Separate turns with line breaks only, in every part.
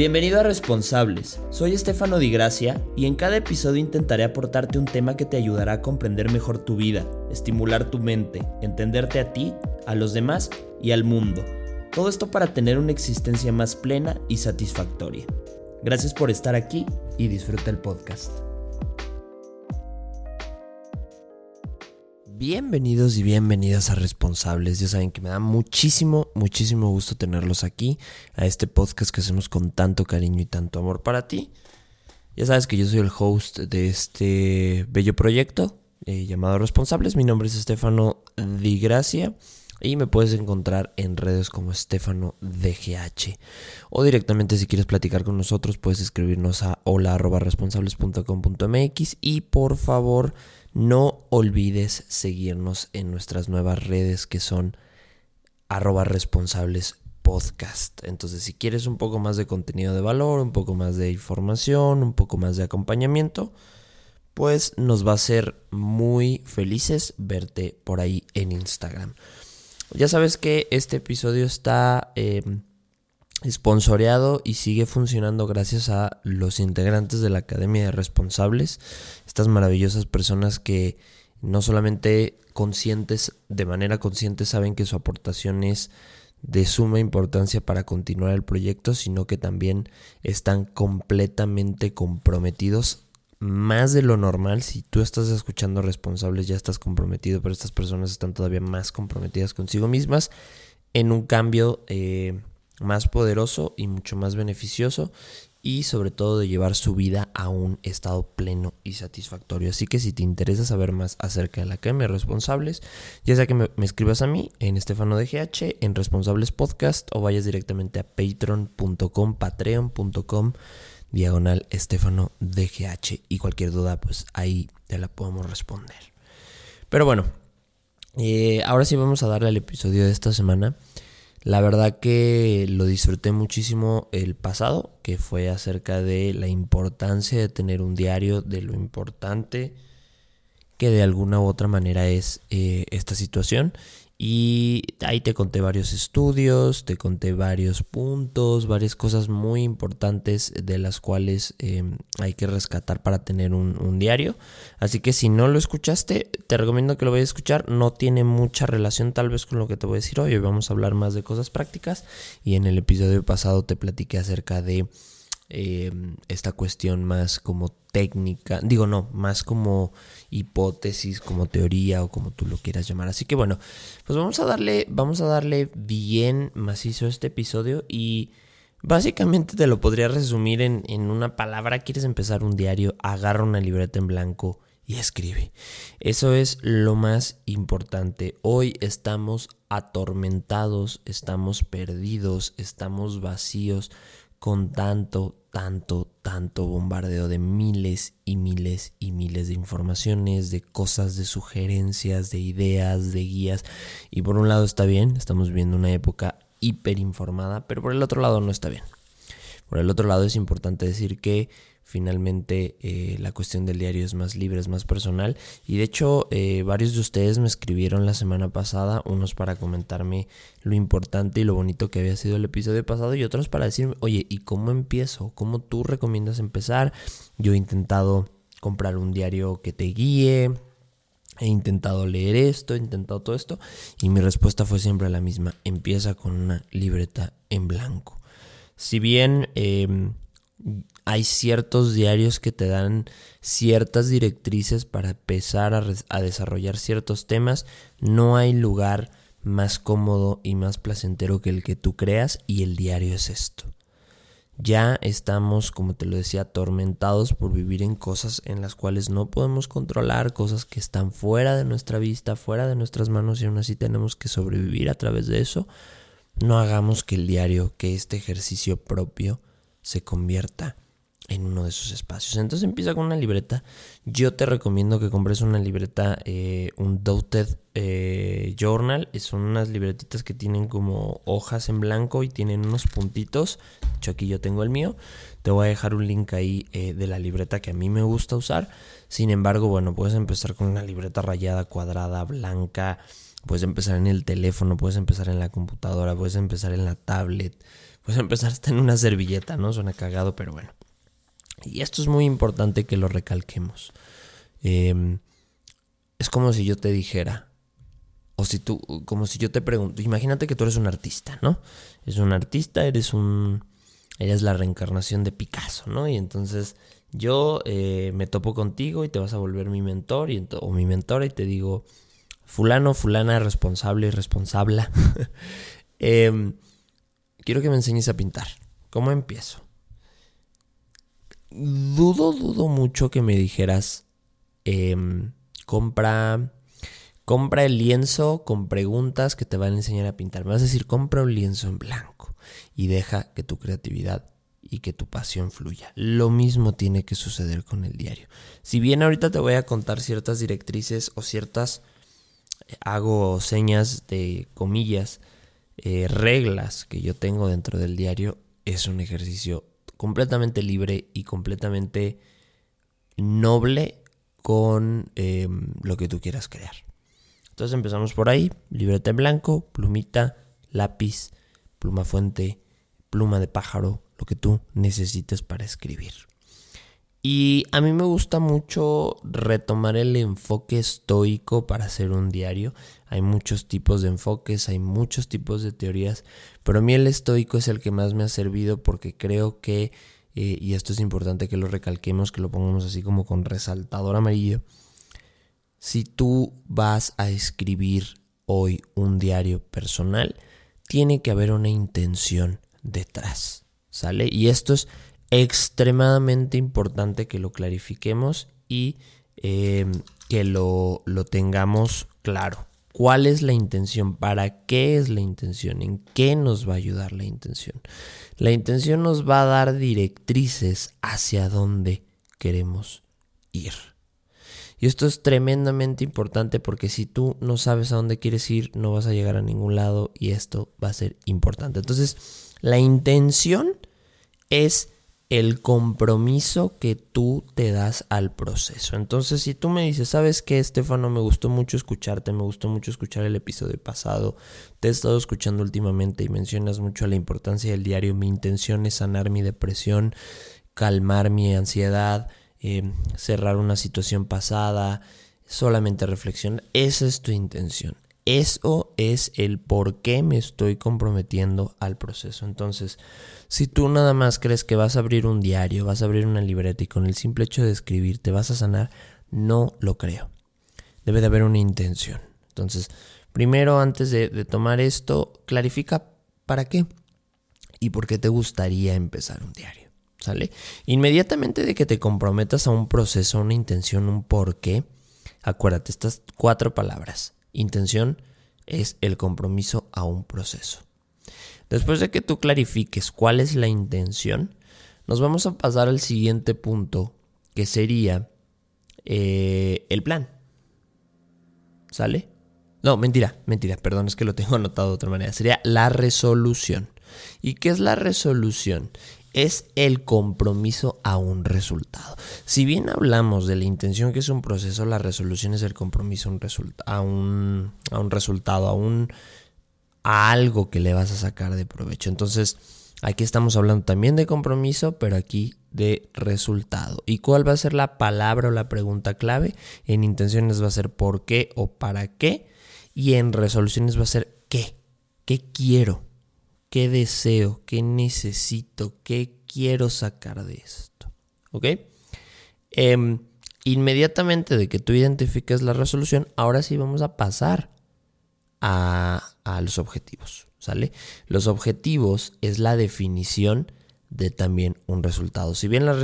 Bienvenido a Responsables, soy Estefano Di Gracia y en cada episodio intentaré aportarte un tema que te ayudará a comprender mejor tu vida, estimular tu mente, entenderte a ti, a los demás y al mundo. Todo esto para tener una existencia más plena y satisfactoria. Gracias por estar aquí y disfruta el podcast. Bienvenidos y bienvenidas a Responsables. Ya saben que me da muchísimo, muchísimo gusto tenerlos aquí, a este podcast que hacemos con tanto cariño y tanto amor para ti. Ya sabes que yo soy el host de este bello proyecto eh, llamado Responsables. Mi nombre es Estefano Di Gracia y me puedes encontrar en redes como Estefano DGH. O directamente si quieres platicar con nosotros puedes escribirnos a hola.responsables.com.mx y por favor no olvides seguirnos en nuestras nuevas redes que son arroba responsables podcast. Entonces, si quieres un poco más de contenido de valor, un poco más de información, un poco más de acompañamiento, pues nos va a ser muy felices verte por ahí en Instagram. Ya sabes que este episodio está eh, Sponsoreado y sigue funcionando gracias a los integrantes de la Academia de Responsables, estas maravillosas personas que no solamente conscientes, de manera consciente saben que su aportación es de suma importancia para continuar el proyecto, sino que también están completamente comprometidos más de lo normal. Si tú estás escuchando responsables, ya estás comprometido, pero estas personas están todavía más comprometidas consigo mismas en un cambio eh, más poderoso y mucho más beneficioso y sobre todo de llevar su vida a un estado pleno y satisfactorio. Así que si te interesa saber más acerca de la Academia de Responsables, ya sea que me, escribas a mí en Estefano DGH, en Responsables Podcast o vayas directamente a patreon.com, patreon.com, diagonal Estefano DGH y cualquier duda pues ahí te la podemos responder. Pero bueno, eh, ahora sí vamos a darle al episodio de esta semana. La verdad que lo disfruté muchísimo el pasado, que fue acerca de la importancia de tener un diario, de lo importante que de alguna u otra manera es eh, esta situación y ahí te conté varios estudios, te conté varios puntos, varias cosas muy importantes de las cuales em, hay que rescatar para tener un, diario. Así que si no lo escuchaste, te recomiendo que lo vayas a escuchar. No tiene mucha relación tal vez con lo que te voy a decir hoy. Hoy vamos a hablar más de cosas prácticas. Y en el episodio pasado te platiqué acerca de em, esta cuestión más como técnica, digo no, más como hipótesis, como teoría o como tú lo quieras llamar. Así que bueno, pues vamos a darle, vamos a darle bien macizo este episodio y básicamente te lo podría resumir en, en una palabra. Quieres empezar un diario, agarra una libreta en blanco y escribe. Eso es lo más importante. Hoy estamos atormentados, estamos perdidos, estamos vacíos con tanto, tanto, tanto bombardeo de miles y miles y miles de informaciones, de cosas, de sugerencias, de ideas, de guías. Y por un lado está bien, estamos viviendo una época hiperinformada, pero por el otro lado no está bien. Por el otro lado es importante decir que Finalmente eh, la cuestión del diario es más libre, es más personal. Y de hecho eh, varios de ustedes me escribieron la semana pasada, unos para comentarme lo importante y lo bonito que había sido el episodio pasado y otros para decirme, oye, ¿y cómo empiezo? ¿Cómo tú recomiendas empezar? Yo he intentado comprar un diario que te guíe, he intentado leer esto, he intentado todo esto y mi respuesta fue siempre la misma, empieza con una libreta en blanco. Si bien... Em, hay ciertos diarios que te dan ciertas directrices para empezar a, desarrollar ciertos temas. No hay lugar más cómodo y más placentero que el que tú creas y el diario es esto. Ya estamos, como te lo decía, atormentados por vivir en cosas en las cuales no podemos controlar, cosas que están fuera de nuestra vista, fuera de nuestras manos y aún así tenemos que sobrevivir a través de eso. No hagamos que el diario, que este ejercicio propio, se convierta en uno de esos espacios. Entonces empieza con una libreta. Yo te recomiendo que compres una libreta, eh, un Dotted eh, Journal. Son unas libretitas que tienen como hojas en blanco y tienen unos puntitos. De hecho, aquí yo tengo el mío. Te voy a dejar un link ahí eh, de la libreta que a mí me gusta usar. Sin embargo, bueno, puedes empezar con una libreta rayada, cuadrada, blanca. Puedes empezar en el teléfono, puedes empezar en la computadora, puedes empezar en la tablet pues empezar hasta en una servilleta, ¿no? Suena cagado, pero bueno. Y esto es muy importante que lo recalquemos. Em, es como si yo te dijera, o si tú, como si yo te pregunto, imagínate que tú eres un artista, ¿no? Es un artista, eres un, eres la reencarnación de Picasso, ¿no? Y entonces yo eh, me topo contigo y te vas a volver mi mentor y, o mi mentora y te digo, fulano, fulana, responsable y responsable. Em, quiero que me enseñes a pintar. ¿Cómo empiezo? Dudo, dudo mucho que me dijeras, em, compra, compra el lienzo con preguntas que te van a enseñar a pintar. Me vas a decir, compra un lienzo en blanco y deja que tu creatividad y que tu pasión fluya. Lo mismo tiene que suceder con el diario. Si bien ahorita te voy a contar ciertas directrices o ciertas, eh, hago señas de comillas, eh, reglas que yo tengo dentro del diario, es un ejercicio completamente libre y completamente noble con em, lo que tú quieras crear. Entonces empezamos por ahí, libreta en blanco, plumita, lápiz, pluma fuente, pluma de pájaro, lo que tú necesites para escribir. Y a mí me gusta mucho retomar el enfoque estoico para hacer un diario. Hay muchos tipos de enfoques, hay muchos tipos de teorías, pero a mí el estoico es el que más me ha servido porque creo que, eh, y esto es importante que lo recalquemos, que lo pongamos así como con resaltador amarillo, si tú vas a escribir hoy un diario personal, tiene que haber una intención detrás. ¿Sale? Y esto es extremadamente importante que lo clarifiquemos y eh, que lo, lo tengamos claro. ¿Cuál es la intención? ¿Para qué es la intención? ¿En qué nos va a ayudar la intención? La intención nos va a dar directrices hacia dónde queremos ir. Y esto es tremendamente importante porque si tú no sabes a dónde quieres ir, no vas a llegar a ningún lado y esto va a ser importante. Entonces, la intención es el compromiso que tú te das al proceso. Entonces, si tú me dices, ¿sabes qué, Estefano? Me gustó mucho escucharte, me gustó mucho escuchar el episodio pasado, te he estado escuchando últimamente y mencionas mucho la importancia del diario. Mi intención es sanar mi depresión, calmar mi ansiedad, em, cerrar una situación pasada, solamente reflexionar. Esa es tu intención. Eso es el por qué me estoy comprometiendo al proceso. Entonces, si tú nada más crees que vas a abrir un diario, vas a abrir una libreta y con el simple hecho de escribir te vas a sanar, no lo creo. Debe de haber una intención. Entonces, primero, antes de, tomar esto, clarifica para qué y por qué te gustaría empezar un diario. ¿Sale? Inmediatamente de que te comprometas a un proceso, una intención, un por qué, acuérdate, estas cuatro palabras Intención es el compromiso a un proceso. Después de que tú clarifiques cuál es la intención, nos vamos a pasar al siguiente punto, que sería eh, el plan. ¿Sale? No, mentira, mentira, perdón, es que lo tengo anotado de otra manera. Sería la resolución. ¿Y qué es la resolución? Es el compromiso a un resultado. Si bien hablamos de la intención que es un proceso, la resolución es el compromiso a un, a un, resultado, a, un, a algo que le vas a sacar de provecho. Entonces, aquí estamos hablando también de compromiso, pero aquí de resultado. ¿Y cuál va a ser la palabra o la pregunta clave? En intenciones va a ser por qué o para qué. Y en resoluciones va a ser qué. ¿Qué quiero? Qué deseo, qué necesito, qué quiero sacar de esto. ¿Ok? Em, inmediatamente de que tú identifiques la resolución, ahora sí vamos a pasar a, a los objetivos. ¿Sale? Los objetivos es la definición de también un resultado. Si bien la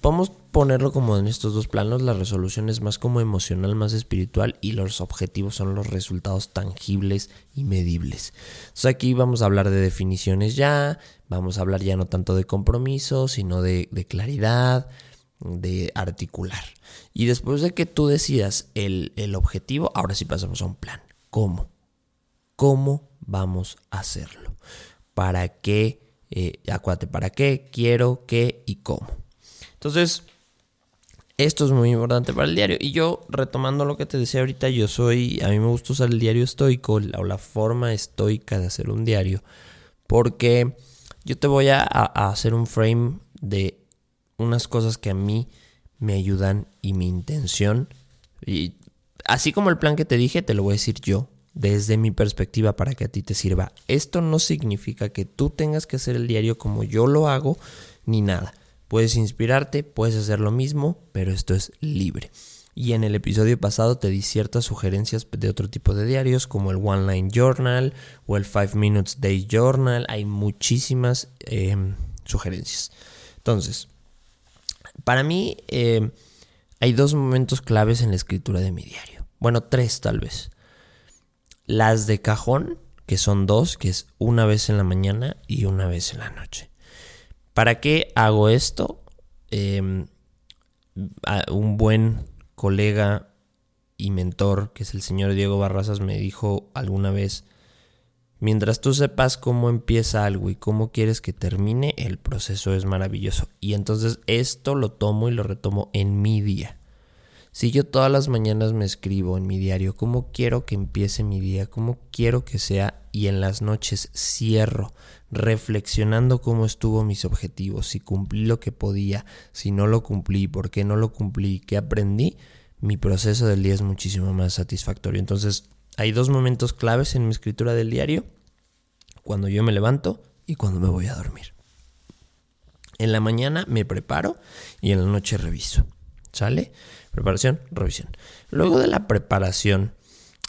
podemos ponerlo como en estos dos planos, la resolución es más como emocional, más espiritual y los objetivos son los resultados tangibles y medibles. Entonces aquí vamos a hablar de definiciones ya, vamos a hablar ya no tanto de compromiso, sino de, de claridad, de articular. Y después de que tú decidas el, el objetivo, ahora sí pasamos a un plan. ¿Cómo? ¿Cómo vamos a hacerlo? ¿Para qué? Eh, acuérdate, ¿para qué? Quiero, qué y cómo. Entonces, esto es muy importante para el diario. Y yo, retomando lo que te decía ahorita, yo soy, a mí me gusta usar el diario estoico o la forma estoica de hacer un diario, porque Yo te voy a, a hacer un frame de unas cosas que a mí me ayudan y mi intención. Y así como el plan que te dije, te lo voy a decir yo, desde mi perspectiva, para que a ti te sirva. Esto no significa que tú tengas que hacer el diario como yo lo hago, ni nada. Puedes inspirarte, puedes hacer lo mismo, pero esto es libre. Y en el episodio pasado te di ciertas sugerencias de otro tipo de diarios, como el One Line Journal o el Five Minutes Day Journal. Hay muchísimas em, sugerencias. Entonces, para mí eh, hay dos momentos claves en la escritura de mi diario. Bueno, tres tal vez. Las de cajón, que son dos, que es una vez en la mañana y una vez en la noche. ¿Para qué hago esto? Em, un buen colega y mentor, que es el señor Diego Barrazas, me dijo alguna vez, mientras tú sepas cómo empieza algo y cómo quieres que termine, el proceso es maravilloso. Y entonces esto lo tomo y lo retomo en mi día. Si yo todas las mañanas me escribo en mi diario cómo quiero que empiece mi día, cómo quiero que sea, y en las noches cierro reflexionando cómo estuvo mis objetivos, si cumplí lo que podía, si no lo cumplí, por qué no lo cumplí, qué aprendí, mi proceso del día es muchísimo más satisfactorio. Entonces, hay dos momentos claves en mi escritura del diario, cuando yo me levanto y cuando me voy a dormir. En la mañana me preparo y en la noche reviso. ¿Sale? Preparación, revisión. Luego de la preparación,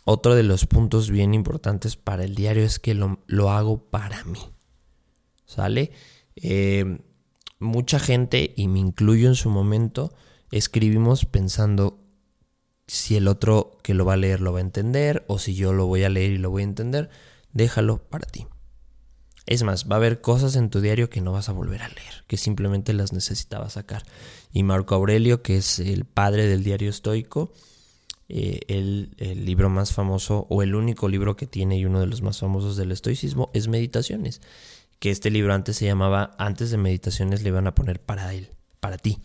otro de los puntos bien importantes para el diario es que lo, lo hago para mí. ¿Sale? Eh, mucha gente, y me incluyo en su momento, escribimos pensando si el otro que lo va a leer lo va a entender o si yo lo voy a leer y lo voy a entender, déjalo para ti. Es más, va a haber cosas en tu diario que no vas a volver a leer, que simplemente las necesitabas sacar. Y Marco Aurelio, que es el padre del diario estoico, eh, el, el, libro más famoso o el único libro que tiene y uno de los más famosos del estoicismo es Meditaciones que este libro antes se llamaba Antes de Meditaciones le iban a poner para él, para ti.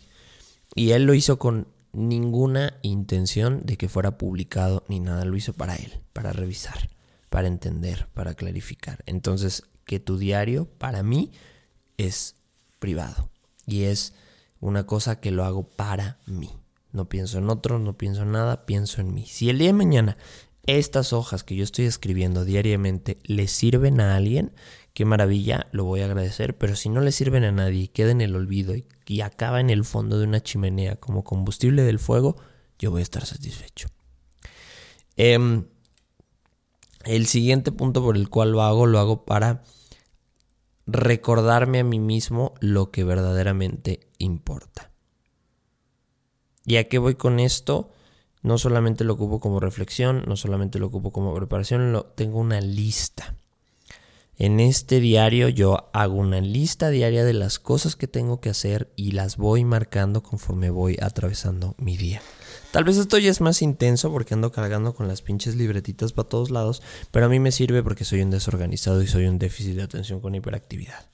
Y él lo hizo con ninguna intención de que fuera publicado ni nada, lo hizo para él, para revisar, para entender, para clarificar. Entonces, que tu diario para mí es privado y es una cosa que lo hago para mí. No pienso en otro, no pienso en nada, pienso en mí. Si el día de mañana estas hojas que yo estoy escribiendo diariamente le sirven a alguien, qué maravilla, lo voy a agradecer, pero si no le sirven a nadie y queda en el olvido y, acaba en el fondo de una chimenea como combustible del fuego, yo voy a estar satisfecho. Em, el siguiente punto por el cual lo hago, lo hago para recordarme a mí mismo lo que verdaderamente importa. ¿Y a qué voy con esto? No solamente lo ocupo como reflexión, no solamente lo ocupo como preparación, lo, tengo una lista. En este diario yo hago una lista diaria de las cosas que tengo que hacer y las voy marcando conforme voy atravesando mi día. Tal vez esto ya es más intenso porque ando cargando con las pinches libretitas para todos lados, pero a mí me sirve porque soy un desorganizado y soy un déficit de atención con hiperactividad.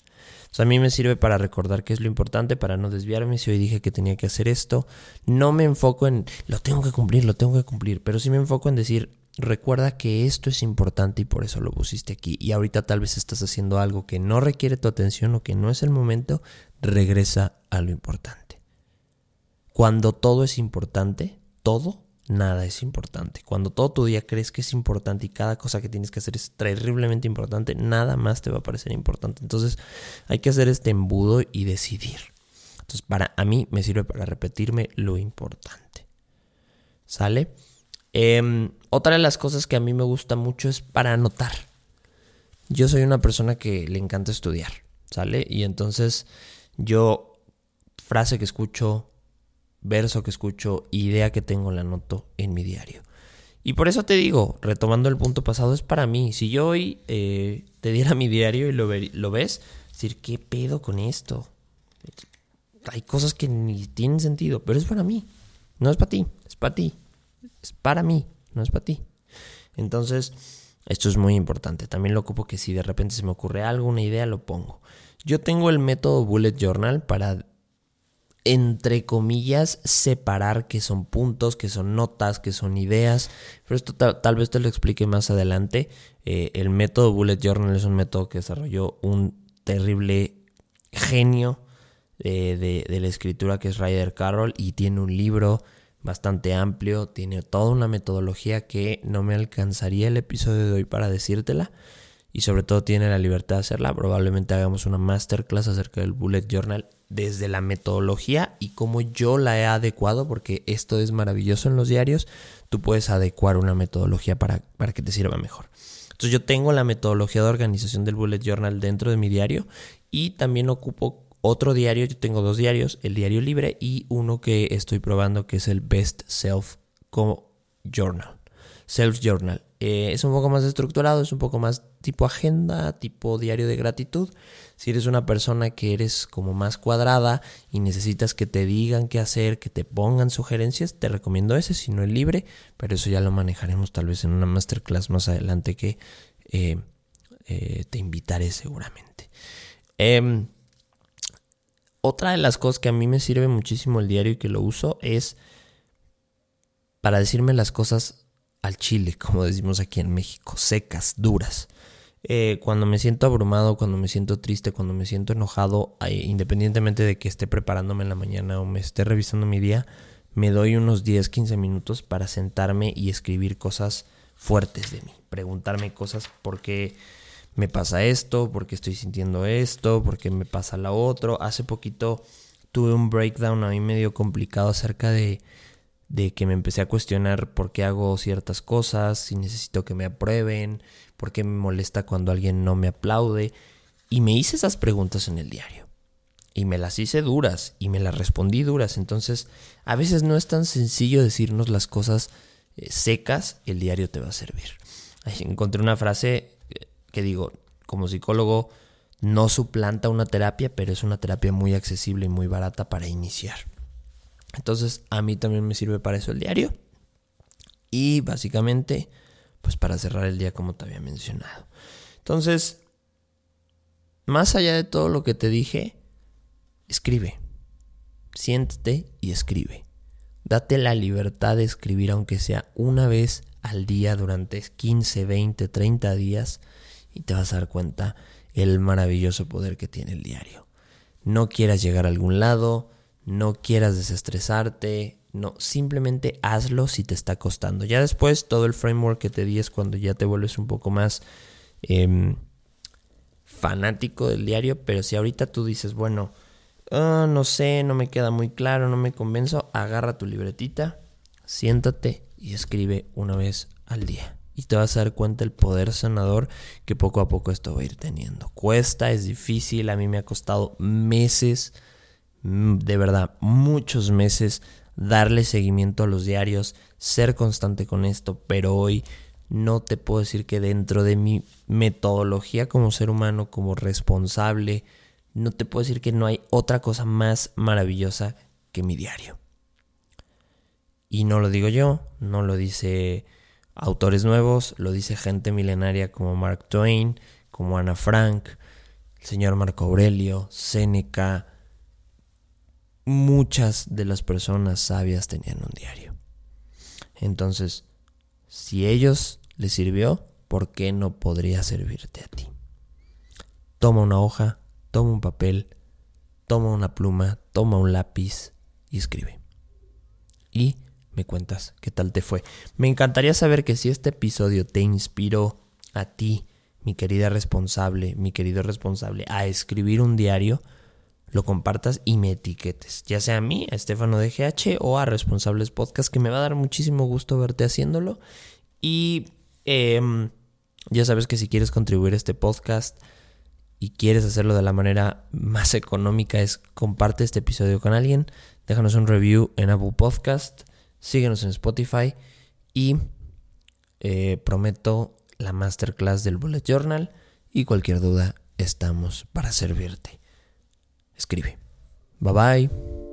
A mí me sirve para recordar qué es lo importante, para no desviarme. Si hoy dije que tenía que hacer esto, no me enfoco en lo tengo que cumplir, lo tengo que cumplir, pero sí me enfoco en decir, recuerda que esto es importante y por eso lo pusiste aquí. Y ahorita tal vez estás haciendo algo que no requiere tu atención o que no es el momento, regresa a lo importante. Cuando todo es importante, todo, nada es importante. Cuando todo tu día crees que es importante y cada cosa que tienes que hacer es terriblemente importante, nada más te va a parecer importante. Entonces hay que hacer este embudo y decidir. Entonces para a mí me sirve para repetirme lo importante. ¿Sale? Em, otra de las cosas que a mí me gusta mucho es para anotar. Yo soy una persona que le encanta estudiar, ¿sale? Y entonces yo, frase que escucho, verso que escucho, idea que tengo, la anoto en mi diario. Y por eso te digo, retomando el punto pasado, es para mí. Si yo hoy eh, te diera mi diario y lo, lo ves, decir, ¿qué pedo con esto? Hay cosas que ni tienen sentido, pero es para mí. No es para ti, es para ti es para mí, no es para ti. Entonces, esto es muy importante. También lo ocupo que si de repente se me ocurre algo, una idea, lo pongo. Yo tengo el método Bullet Journal para, entre comillas, separar qué son puntos, qué son notas, qué son ideas. Pero esto tal, vez te lo explique más adelante. Eh, el método Bullet Journal es un método que desarrolló un terrible genio de, la escritura que es Ryder Carroll y tiene un libro bastante amplio, tiene toda una metodología que no me alcanzaría el episodio de hoy para decírtela y sobre todo tiene la libertad de hacerla. Probablemente hagamos una masterclass acerca del bullet journal desde la metodología y cómo yo la he adecuado, porque esto es maravilloso en los diarios, tú puedes adecuar una metodología para, para que te sirva mejor. Entonces yo tengo la metodología de organización del bullet journal dentro de mi diario y también ocupo otro diario, yo tengo dos diarios, el diario libre y uno que estoy probando que es el Best Self Journal. Self Journal. Eh, es un poco más estructurado, es un poco más tipo agenda, tipo diario de gratitud. Si eres una persona que eres como más cuadrada y necesitas que te digan qué hacer, que te pongan sugerencias, te recomiendo ese, si no el libre, pero eso ya lo manejaremos tal vez en una masterclass más adelante que eh, eh, te invitaré seguramente. Em, otra de las cosas que a mí me sirve muchísimo el diario y que lo uso es para decirme las cosas al chile, como decimos aquí en México, secas, duras. Eh, cuando me siento abrumado, cuando me siento triste, cuando me siento enojado, independientemente de que esté preparándome en la mañana o me esté revisando mi día, me doy unos 10, 15 minutos para sentarme y escribir cosas fuertes de mí, preguntarme cosas porque me pasa esto, porque estoy sintiendo esto, porque me pasa lo otro. Hace poquito tuve un breakdown a mí medio complicado acerca de de que me empecé a cuestionar por qué hago ciertas cosas, si necesito que me aprueben, por qué me molesta cuando alguien no me aplaude. Y me hice esas preguntas en el diario. Y me las hice duras y me las respondí duras. Entonces, a veces no es tan sencillo decirnos las cosas eh, secas, el diario te va a servir. encontré una frase eh, que digo, como psicólogo, no suplanta una terapia, pero es una terapia muy accesible y muy barata para iniciar. Entonces a mí también me sirve para eso el diario. Y básicamente, pues para cerrar el día como te había mencionado. Entonces, más allá de todo lo que te dije, escribe. Siéntate y escribe. Date la libertad de escribir aunque sea una vez al día durante 15, 20, 30 días y te vas a dar cuenta el maravilloso poder que tiene el diario. No quieras llegar a algún lado, no quieras desestresarte, no, simplemente hazlo si te está costando. Ya después todo el framework que te di es cuando ya te vuelves un poco más em, fanático del diario, pero si ahorita tú dices, bueno, ah, no sé, no me queda muy claro, no me convenzo, agarra tu libretita, siéntate y escribe una vez al día. Y te vas a dar cuenta el poder sanador que poco a poco esto va a ir teniendo. Cuesta, es difícil, a mí me ha costado meses de verdad muchos meses darle seguimiento a los diarios, ser constante con esto, pero hoy no te puedo decir que dentro de mi metodología como ser humano, como responsable, no te puedo decir que no hay otra cosa más maravillosa que mi diario. Y no lo digo yo, no lo dice autores nuevos, lo dice gente milenaria como Mark Twain, como Ana Frank, el señor Marco Aurelio, Séneca, muchas de las personas sabias tenían un diario. Entonces, si ellos les sirvió, ¿por qué no podría servirte a ti? Toma una hoja, toma un papel, toma una pluma, toma un lápiz y escribe. Y me cuentas qué tal te fue. Me encantaría saber que si este episodio te inspiró a ti, mi querida responsable, mi querido responsable, a escribir un diario, lo compartas y me etiquetes, ya sea a mí, a Estefano de GH o a Responsables Podcast, que me va a dar muchísimo gusto verte haciéndolo. Y em, ya sabes que si quieres contribuir a este podcast y quieres hacerlo de la manera más económica, es comparte este episodio con alguien, déjanos un review en Apple Podcast, síguenos en Spotify y eh, prometo la masterclass del Bullet Journal y cualquier duda estamos para servirte escribe. Bye bye.